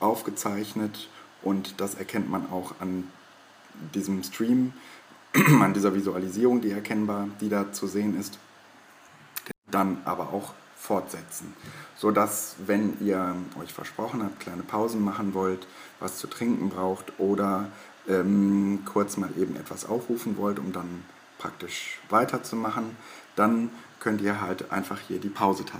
aufgezeichnet und das erkennt man auch an diesem Stream, an dieser Visualisierung, die erkennbar, die da zu sehen ist. Dann aber auch fortsetzen, sodass, wenn ihr euch versprochen habt, kleine Pausen machen wollt, was zu trinken braucht oder ähm, kurz mal eben etwas aufrufen wollt, um dann praktisch weiterzumachen, dann könnt ihr halt einfach hier die Pause-Taste